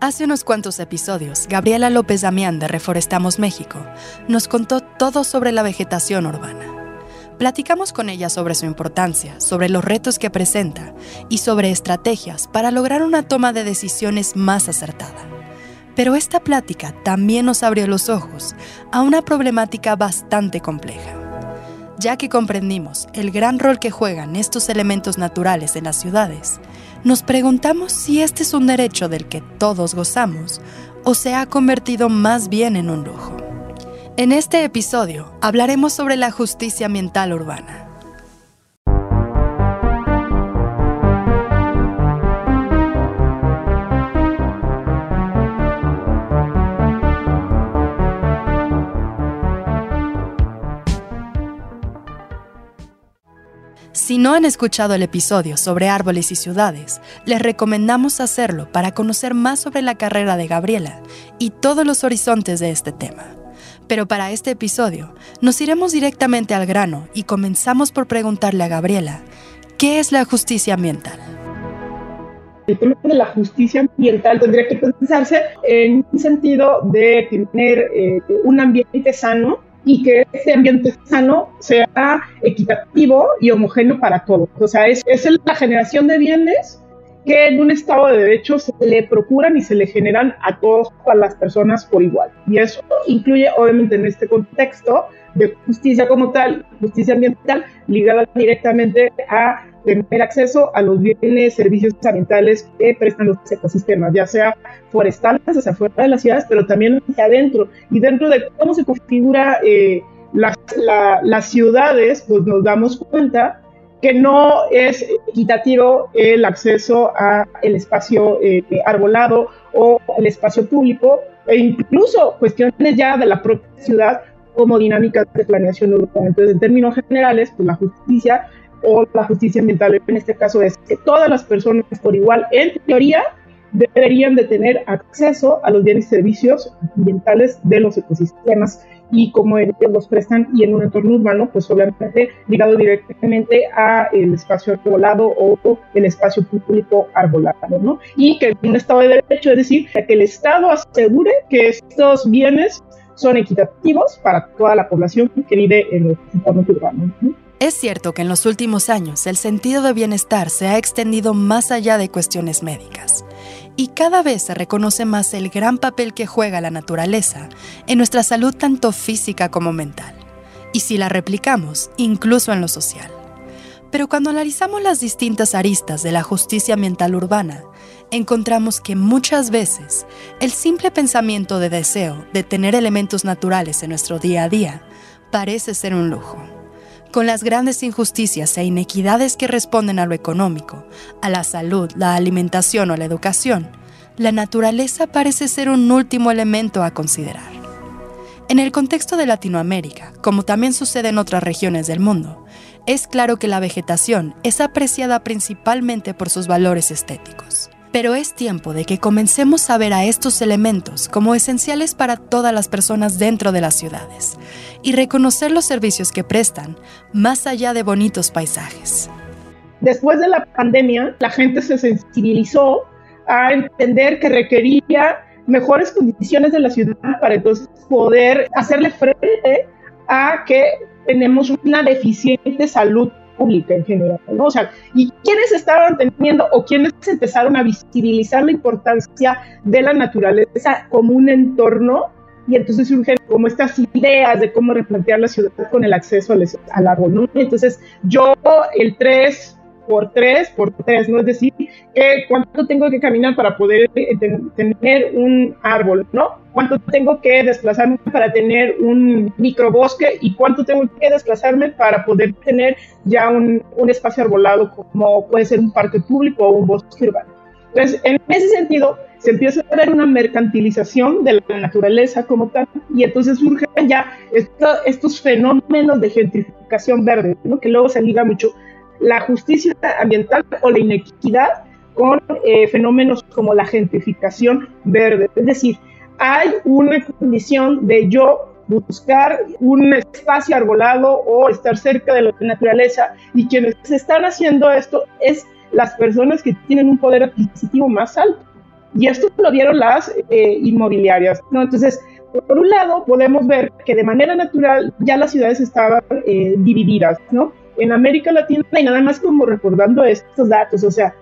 Hace unos cuantos episodios, Gabriela López Damián de Reforestamos México nos contó todo sobre la vegetación urbana. Platicamos con ella sobre su importancia, sobre los retos que presenta y sobre estrategias para lograr una toma de decisiones más acertada. Pero esta plática también nos abrió los ojos a una problemática bastante compleja. Ya que comprendimos el gran rol que juegan estos elementos naturales en las ciudades, nos preguntamos si este es un derecho del que todos gozamos o se ha convertido más bien en un lujo. En este episodio hablaremos sobre la justicia ambiental urbana. No han escuchado el episodio sobre árboles y ciudades, les recomendamos hacerlo para conocer más sobre la carrera de Gabriela y todos los horizontes de este tema. Pero para este episodio, nos iremos directamente al grano y comenzamos por preguntarle a Gabriela, ¿qué es la justicia ambiental? El tema de la justicia ambiental tendría que pensarse en un sentido de tener eh, un ambiente sano y que ese ambiente sano sea equitativo y homogéneo para todos. O sea, es, es la generación de bienes que en un Estado de Derecho se le procuran y se le generan a todas las personas por igual. Y eso incluye, obviamente, en este contexto de justicia como tal, justicia ambiental, ligada directamente a tener acceso a los bienes, servicios ambientales que prestan los ecosistemas, ya sea forestales hacia afuera de las ciudades, pero también hacia adentro. Y dentro de cómo se configura eh, las ciudades, pues nos damos cuenta que no es equitativo el acceso a el espacio eh, arbolado o el espacio público e incluso cuestiones ya de la propia ciudad como dinámicas de planeación urbana. Entonces, en términos generales, pues la justicia o la justicia ambiental en este caso es que todas las personas por igual, en teoría, deberían de tener acceso a los bienes y servicios ambientales de los ecosistemas y como ellos los prestan y en un entorno urbano, pues obviamente ligado directamente a el espacio arbolado o el espacio público arbolado, ¿no? Y que un estado de derecho, es decir, que el Estado asegure que estos bienes son equitativos para toda la población que vive en los entornos urbanos. ¿no? Es cierto que en los últimos años el sentido de bienestar se ha extendido más allá de cuestiones médicas y cada vez se reconoce más el gran papel que juega la naturaleza en nuestra salud tanto física como mental, y si la replicamos, incluso en lo social. Pero cuando analizamos las distintas aristas de la justicia ambiental urbana, encontramos que muchas veces el simple pensamiento de deseo de tener elementos naturales en nuestro día a día parece ser un lujo con las grandes injusticias e inequidades que responden a lo económico, a la salud, la alimentación o la educación, la naturaleza parece ser un último elemento a considerar. En el contexto de Latinoamérica, como también sucede en otras regiones del mundo, es claro que la vegetación es apreciada principalmente por sus valores estéticos. Pero es tiempo de que comencemos a ver a estos elementos como esenciales para todas las personas dentro de las ciudades y reconocer los servicios que prestan más allá de bonitos paisajes. Después de la pandemia, la gente se sensibilizó a entender que requería mejores condiciones de la ciudad para entonces poder hacerle frente a que tenemos una deficiente salud pública en general, ¿no? O sea, ¿y quiénes estaban teniendo o quiénes empezaron a visibilizar la importancia de la naturaleza como un entorno? Y entonces surgen como estas ideas de cómo replantear la ciudad con el acceso al, al árbol, ¿no? Entonces, yo el 3 por 3 por 3, ¿no? Es decir, que cuánto tengo que caminar para poder eh, tener un árbol, ¿no? Cuánto tengo que desplazarme para tener un microbosque y cuánto tengo que desplazarme para poder tener ya un, un espacio arbolado como puede ser un parque público o un bosque urbano. Entonces, en ese sentido, se empieza a ver una mercantilización de la naturaleza como tal, y entonces surgen ya estos fenómenos de gentrificación verde, ¿no? que luego se liga mucho la justicia ambiental o la inequidad con eh, fenómenos como la gentrificación verde. Es decir, hay una condición de yo buscar un espacio arbolado o estar cerca de la naturaleza y quienes están haciendo esto es las personas que tienen un poder adquisitivo más alto. Y esto lo vieron las eh, inmobiliarias, ¿no? Entonces, por un lado, podemos ver que de manera natural ya las ciudades estaban eh, divididas, ¿no? En América Latina, y nada más como recordando estos datos, o sea,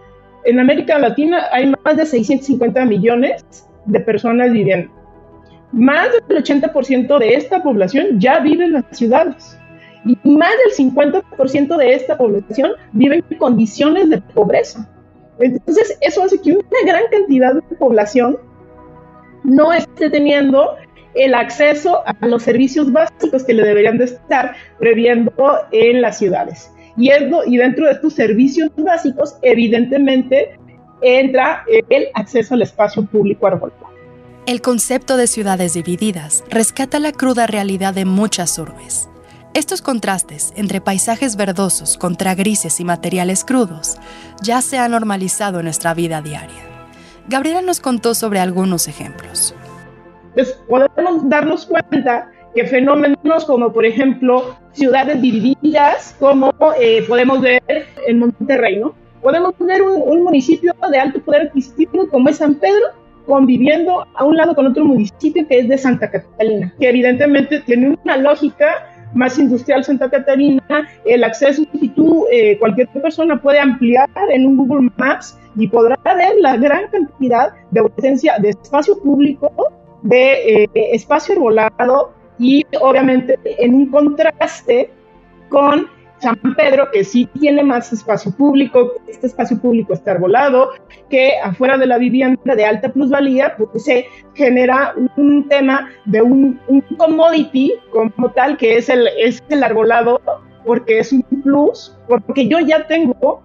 en América Latina hay más de 650 millones de personas viviendo. Más del 80% de esta población ya vive en las ciudades. Y más del 50% de esta población vive en condiciones de pobreza. Entonces, eso hace que una gran cantidad de población no esté teniendo el acceso a los servicios básicos que le deberían de estar previendo en las ciudades. Y, dentro de estos servicios básicos, evidentemente, entra el acceso al espacio público arbolado. El concepto de ciudades divididas rescata la cruda realidad de muchas urbes. Estos contrastes entre paisajes verdosos contra grises y materiales crudos ya se han normalizado en nuestra vida diaria. Gabriela nos contó sobre algunos ejemplos. Entonces, podemos darnos cuenta que fenómenos como, por ejemplo, ciudades divididas, como eh, podemos ver en Monterrey, ¿no? Podemos ver un, municipio de alto poder adquisitivo como es San Pedro, conviviendo a un lado con otro municipio que es de Santa Catalina, que evidentemente tiene una lógica más industrial Santa Catarina, el acceso, si tú, eh, cualquier persona puede ampliar en un Google Maps y podrá ver la gran cantidad de ausencia de espacio público de eh, espacio arbolado y obviamente en un contraste con San Pedro, que sí tiene más espacio público, este espacio público está arbolado, que afuera de la vivienda de alta plusvalía, pues se genera un tema de un, un commodity como tal, que es el, es el arbolado, porque es un plus, porque yo ya tengo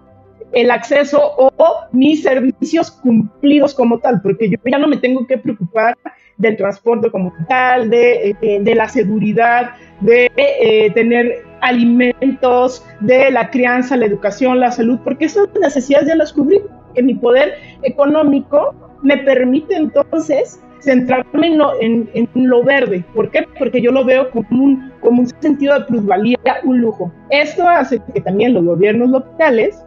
el acceso o mis servicios cumplidos como tal, porque yo ya no me tengo que preocupar del transporte como tal, de, eh, la seguridad, de eh, tener alimentos, de la crianza, la educación, la salud, porque esas necesidades ya las cubrí, que mi poder económico me permite entonces centrarme en lo, verde. ¿Por qué? Porque yo lo veo como un, como un sentido de plusvalía, un lujo. Esto hace que también los gobiernos locales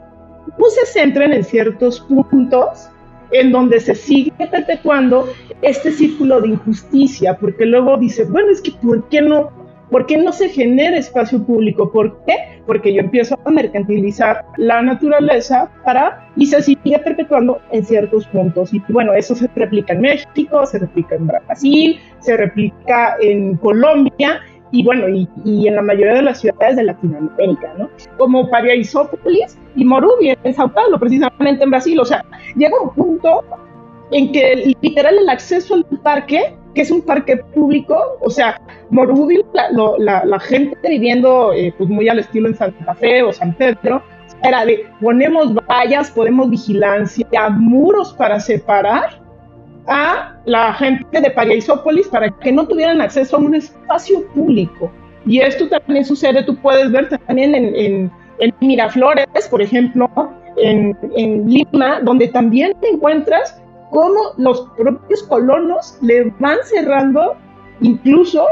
pues, se centren en ciertos puntos en donde se sigue perpetuando este círculo de injusticia, porque luego dice, bueno, es que ¿por qué no, por qué no se genera espacio público? ¿Por qué? Porque yo empiezo a mercantilizar la naturaleza para y se sigue perpetuando en ciertos puntos. Y bueno, eso se replica en México, se replica en Brasil, se replica en Colombia y bueno, y, en la mayoría de las ciudades de Latinoamérica, ¿no? Como Paraisópolis y Morubi en Sao Paulo, precisamente en Brasil. O sea, llega un punto en que literal el acceso al parque, que es un parque público, o sea, Morubi, la, gente viviendo eh, pues muy al estilo en Santa Fe o San Pedro, era de ponemos vallas, ponemos vigilancia, muros para separar a la gente de Pariaisópolis para que no tuvieran acceso a un espacio público. Y esto también sucede, tú puedes ver también en, Miraflores, por ejemplo, en, en, Lima, donde también encuentras cómo los propios colonos le van cerrando incluso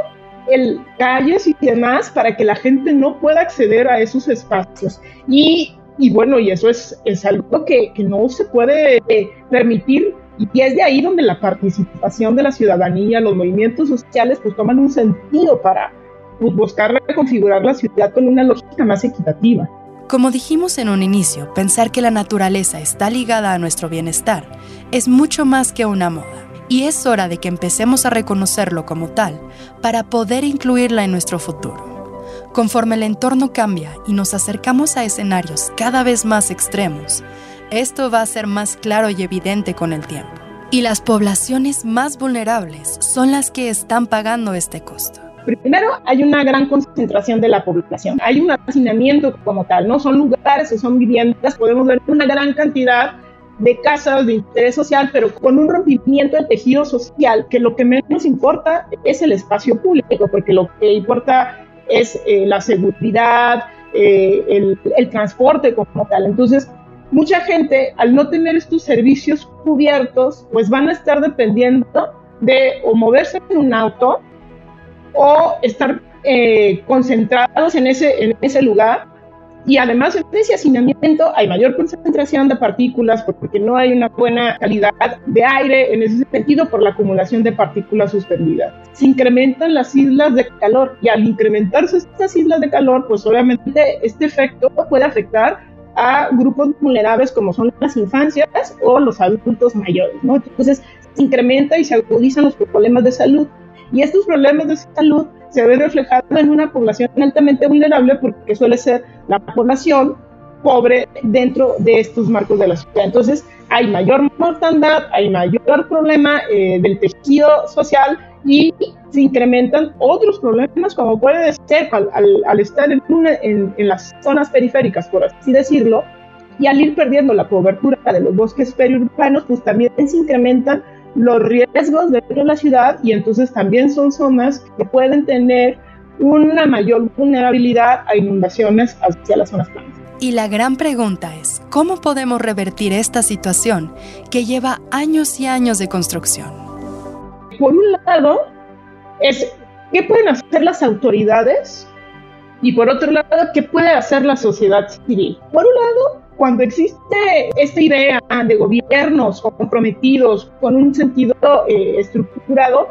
el, calles y demás para que la gente no pueda acceder a esos espacios. Y, y bueno, y eso es, es algo que, que no se puede permitir y es de ahí donde la participación de la ciudadanía, los movimientos sociales, pues toman un sentido para pues, buscar reconfigurar la ciudad con una lógica más equitativa. Como dijimos en un inicio, pensar que la naturaleza está ligada a nuestro bienestar es mucho más que una moda. Y es hora de que empecemos a reconocerlo como tal para poder incluirla en nuestro futuro. Conforme el entorno cambia y nos acercamos a escenarios cada vez más extremos, esto va a ser más claro y evidente con el tiempo. Y las poblaciones más vulnerables son las que están pagando este costo. Primero, hay una gran concentración de la población. Hay un hacinamiento como tal, no son lugares son viviendas. Podemos ver una gran cantidad de casas de interés social, pero con un rompimiento del tejido social, que lo que menos importa es el espacio público, porque lo que importa es eh, la seguridad, eh, el, el transporte como tal. Entonces, mucha gente, al no tener estos servicios cubiertos, pues van a estar dependiendo de o moverse en un auto o estar eh, concentrados en ese, en ese lugar y además en ese hacinamiento hay mayor concentración de partículas porque no hay una buena calidad de aire en ese sentido por la acumulación de partículas suspendidas. Se incrementan las islas de calor y al incrementarse estas islas de calor, pues obviamente este efecto puede afectar a grupos vulnerables como son las infancias o los adultos mayores. Entonces se incrementa y se agudizan los problemas de salud. Y estos problemas de salud se ven reflejados en una población altamente vulnerable porque suele ser la población pobre dentro de estos marcos de la ciudad. Entonces, hay mayor mortandad, hay mayor problema eh, del tejido social y se incrementan otros problemas como puede ser al, estar en, en, las zonas periféricas, por así decirlo, y al ir perdiendo la cobertura de los bosques periurbanos, pues también se incrementan los riesgos dentro de la ciudad y entonces también son zonas que pueden tener una mayor vulnerabilidad a inundaciones hacia las zonas planas. Y la gran pregunta es, ¿cómo podemos revertir esta situación que lleva años y años de construcción? Por un lado, qué pueden hacer las autoridades y por otro lado, qué puede hacer la sociedad civil. Por un lado, cuando existe esta idea de gobiernos comprometidos con un sentido eh, estructurado,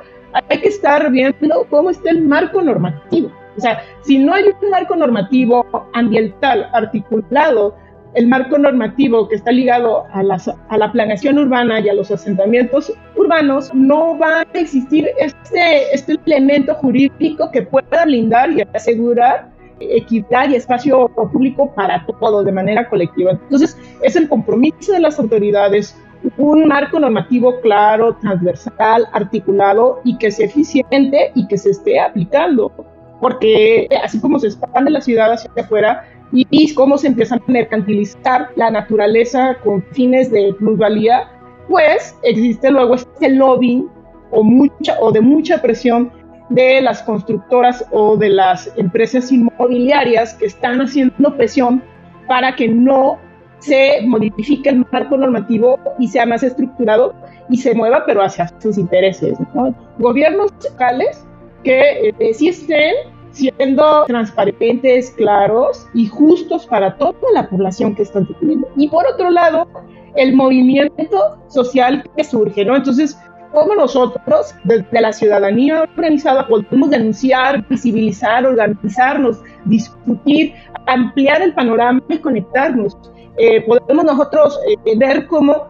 hay que estar viendo cómo está el marco normativo. O sea, si no hay un marco normativo ambiental articulado, el marco normativo que está ligado a, a la planeación urbana y a los asentamientos urbanos, no va a existir este, este elemento jurídico que pueda blindar y asegurar equidad y espacio público para todos de manera colectiva. Entonces, es el compromiso de las autoridades, un marco normativo claro, transversal, articulado y que sea eficiente y que se esté aplicando. Porque así como se expande la ciudad hacia afuera y, cómo se empieza a mercantilizar la naturaleza con fines de plusvalía, pues existe luego este lobbying o, mucha, o de mucha presión de las constructoras o de las empresas inmobiliarias que están haciendo presión para que no se modifique el marco normativo y sea más estructurado y se mueva, pero hacia sus intereses. Gobiernos locales que eh, sí estén siendo transparentes, claros y justos para toda la población que están teniendo. Y por otro lado, el movimiento social que surge, ¿no? Entonces, cómo nosotros, desde la ciudadanía organizada, podemos denunciar, visibilizar, organizarnos, discutir, ampliar el panorama y conectarnos. Eh, podemos nosotros eh, ver cómo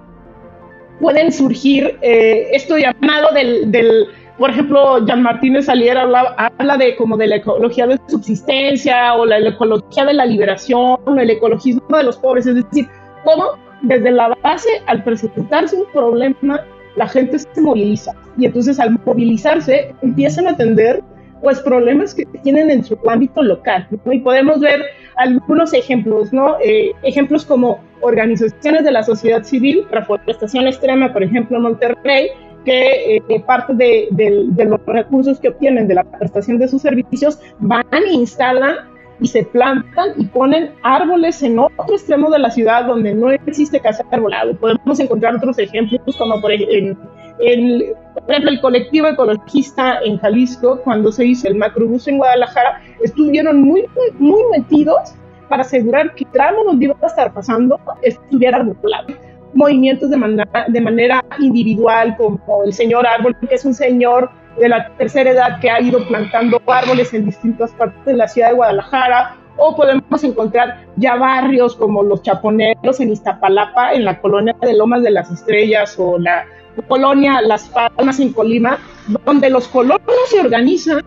pueden surgir eh, esto llamado del, del, por ejemplo, Jean Martínez Salier habla, habla de como de la ecología de subsistencia o la, la ecología de la liberación, o el ecologismo de los pobres, es decir, cómo desde la base, al presentarse un problema, la gente se moviliza. Y entonces al movilizarse empiezan a atender pues problemas que tienen en su ámbito local y podemos ver algunos ejemplos, ¿no? Eh, ejemplos como organizaciones de la sociedad civil, reforestación extrema, por ejemplo, en Monterrey, que eh, parte de, de, los recursos que obtienen de la prestación de sus servicios van e instalan y se plantan y ponen árboles en otro extremo de la ciudad donde no existe casa arbolado. Podemos encontrar otros ejemplos, como por ejemplo, el, el colectivo ecologista en Jalisco, cuando se hizo el macrobús en Guadalajara, estuvieron muy, muy, metidos para asegurar que tramo donde iba a estar pasando estuviera arbolado movimientos de, manera, de manera individual, como el señor Árbol, que es un señor de la tercera edad que ha ido plantando árboles en distintas partes de la ciudad de Guadalajara, o podemos encontrar ya barrios como los Chaponeros en Iztapalapa, en la colonia de Lomas de las Estrellas, o la colonia Las Palmas en Colima, donde los colonos se organizan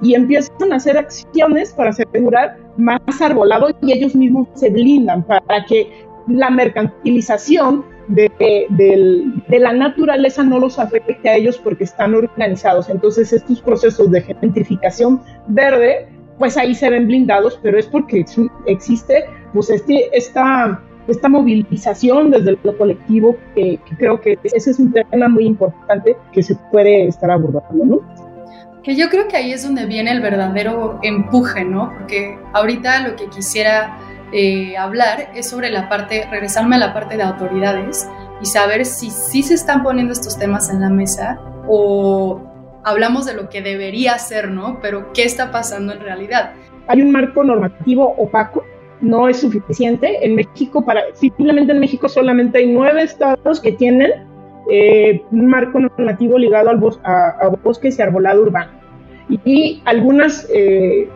y empiezan a hacer acciones para asegurar más arbolado y ellos mismos se blindan para que la mercantilización de, la naturaleza no los afecte a ellos porque están organizados. Entonces estos procesos de gentrificación verde, pues ahí se ven blindados, pero es porque existe pues este, esta, esta movilización desde lo colectivo que, creo que ese es un tema muy importante que se puede estar abordando, ¿no? Que yo creo que ahí es donde viene el verdadero empuje, ¿no? Porque ahorita lo que quisiera eh, hablar es sobre la parte, regresarme a la parte de autoridades y saber si sí se están poniendo estos temas en la mesa o hablamos de lo que debería ser, ¿no? Pero ¿qué está pasando en realidad? Hay un marco normativo opaco no es suficiente. En México, para, simplemente en México solamente hay nueve estados que tienen eh, un marco normativo ligado al a, bosques y arbolado urbano. Y, algunas eh,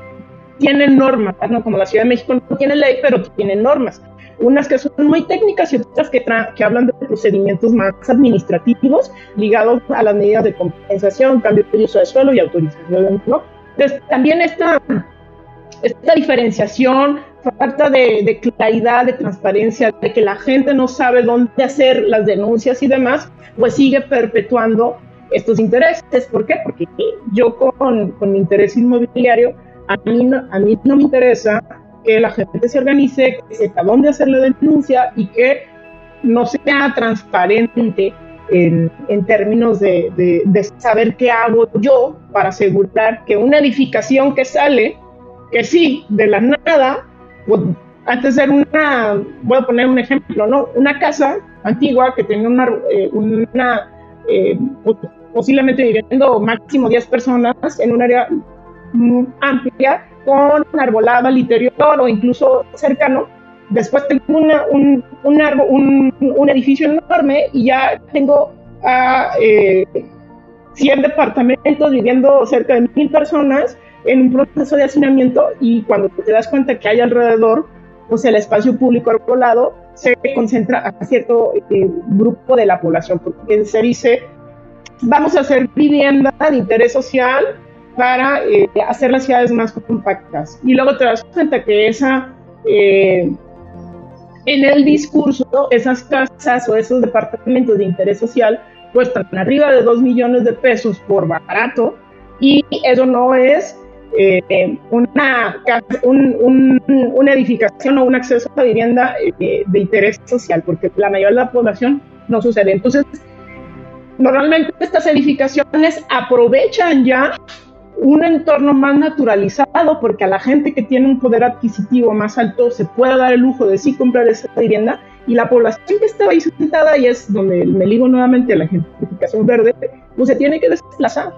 tienen normas, ¿no? como la Ciudad de México no tiene ley, pero tiene normas. Unas que son muy técnicas y otras que, que hablan de procedimientos más administrativos ligados a las medidas de compensación, cambio de uso de suelo y autorización. ¿no? Entonces, también esta, esta diferenciación falta de, claridad, de transparencia, de que la gente no sabe dónde hacer las denuncias y demás, pues sigue perpetuando estos intereses. ¿Por qué? Porque yo con, con interés inmobiliario, a mí, no, a mí no me interesa que la gente se organice, que sepa dónde hacer la denuncia y que no sea transparente en, en términos de, de, de, saber qué hago yo para asegurar que una edificación que sale, que sí, de la nada, pues, antes de una, voy a poner un ejemplo, ¿no? Una casa antigua que tenía una, eh, una eh, posiblemente viviendo máximo 10 personas en un área amplia con arbolada al interior o incluso cercano. Después tengo una, un, un, un, edificio enorme y ya tengo a eh, 100 departamentos viviendo cerca de mil personas en un proceso de hacinamiento y cuando te das cuenta que hay alrededor, pues el espacio público arbolado se concentra a cierto eh, grupo de la población, porque se dice, vamos a hacer vivienda de interés social para eh, hacer las ciudades más compactas. Y luego te das cuenta que esa, eh, en el discurso, esas casas o esos departamentos de interés social cuestan arriba de 2 millones de pesos por barato y eso no es eh, una, una edificación o un acceso a vivienda eh, de interés social, porque la mayoría de la población no sucede. Entonces, normalmente estas edificaciones aprovechan ya un entorno más naturalizado, porque a la gente que tiene un poder adquisitivo más alto se puede dar el lujo de sí comprar esa vivienda, y la población que estaba ahí sentada, y es donde me ligo nuevamente a la gentrificación verde, pues se tiene que desplazar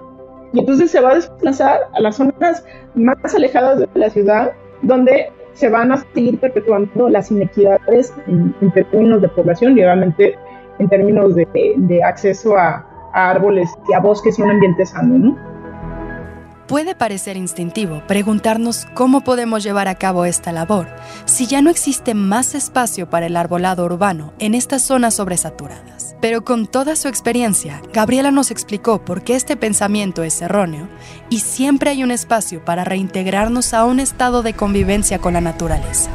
y entonces se va a desplazar a las zonas más alejadas de la ciudad, donde se van a seguir perpetuando las inequidades en, términos de población y obviamente en términos de, de acceso a, a, árboles y a bosques y un ambiente sano. ¿no? Puede parecer instintivo preguntarnos cómo podemos llevar a cabo esta labor si ya no existe más espacio para el arbolado urbano en estas zonas sobresaturadas. Pero con toda su experiencia, Gabriela nos explicó por qué este pensamiento es erróneo y siempre hay un espacio para reintegrarnos a un estado de convivencia con la naturaleza.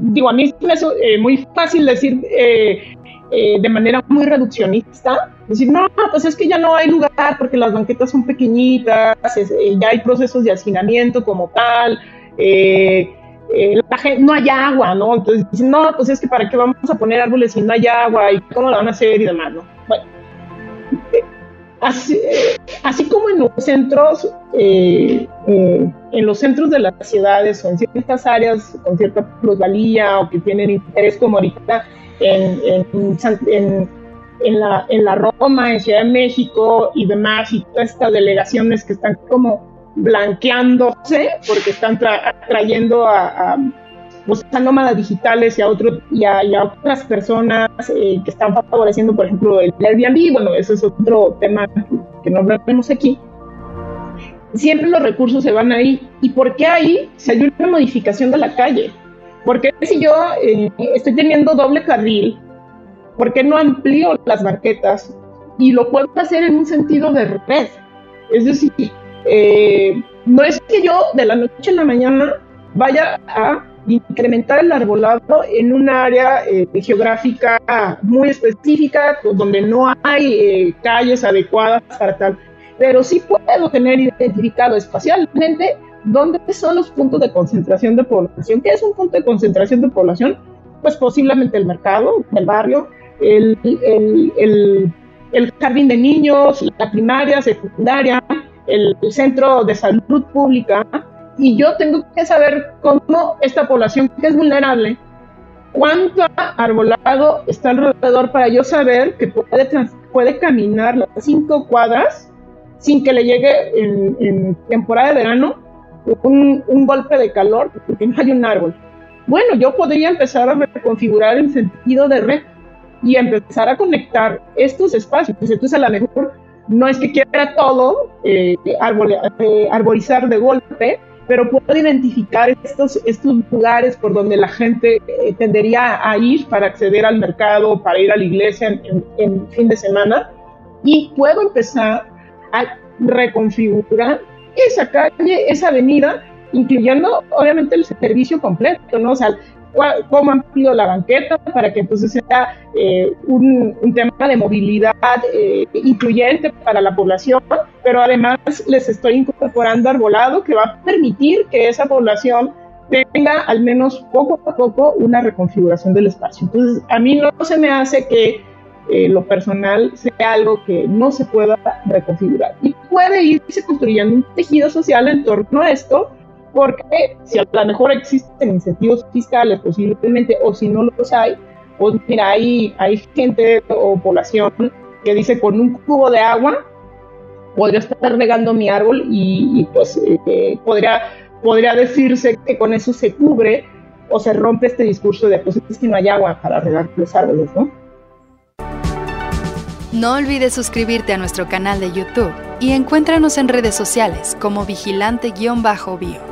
Digo, a mí es eh, muy fácil decir eh, eh, de manera muy reduccionista, decir, no, pues es que ya no hay lugar porque las banquetas son pequeñitas, eh, ya hay procesos de hacinamiento como tal, eh, no hay agua, ¿no? Entonces dicen, no, pues es que para qué vamos a poner árboles si no hay agua y cómo lo van a hacer y demás, ¿no? Bueno, así, como en los centros, en los centros de las ciudades o en ciertas áreas con cierta plusvalía o que tienen interés como ahorita, en, en la Roma, en Ciudad de México y demás, y todas estas delegaciones que están como blanqueándose porque están trayendo a, pues, a, nómadas digitales y a, otro, y a, otras personas eh, que están favoreciendo, por ejemplo, el Airbnb. Bueno, eso es otro tema que no vemos aquí. Siempre los recursos se van ahí. ¿Y por qué ahí? Se hay una modificación de la calle. Porque si yo eh, estoy teniendo doble carril, ¿por qué no amplío las banquetas? Y lo puedo hacer en un sentido de red. Es decir, eh, no es que yo de la noche a la mañana vaya a incrementar el arbolado en un área eh, geográfica muy específica, donde no hay calles adecuadas para tal, pero sí puedo tener identificado espacialmente ¿Dónde son los puntos de concentración de población? ¿Qué es un punto de concentración de población? Pues posiblemente el mercado, el barrio, el, el, el, jardín de niños, la primaria, secundaria, el, centro de salud pública. Y yo tengo que saber cómo esta población que es vulnerable, cuánto arbolado está alrededor para yo saber que puede, puede caminar las cinco cuadras sin que le llegue en temporada de verano un, golpe de calor porque no hay un árbol. bueno, yo podría empezar a reconfigurar el sentido de red y empezar a conectar estos espacios. Pues entonces a lo mejor no es que quiera todo eh, eh, arborizar de golpe, pero puedo identificar estos, estos lugares por donde la gente eh, tendería a ir para acceder al mercado, para ir a la iglesia en, en, fin de semana, y puedo empezar a reconfigurar esa calle, esa avenida, incluyendo obviamente el servicio completo, ¿no? O sea, cómo amplio la banqueta para que entonces sea eh, un, tema de movilidad eh, incluyente para la población, pero además les estoy incorporando arbolado que va a permitir que esa población tenga al menos poco a poco una reconfiguración del espacio. Entonces, a mí no se me hace que eh, lo personal sea algo que no se pueda reconfigurar. Y puede irse construyendo un tejido social en torno a esto, porque si a lo mejor existen incentivos fiscales posiblemente, o si no los hay, pues mira, hay, hay gente o población que dice con un cubo de agua podría estar regando mi árbol y, pues eh, podría, podría decirse que con eso se cubre o se rompe este discurso de pues es que no hay agua para regar los árboles, ¿no? No olvides suscribirte a nuestro canal de YouTube y encuéntranos en redes sociales como vigilante-bio.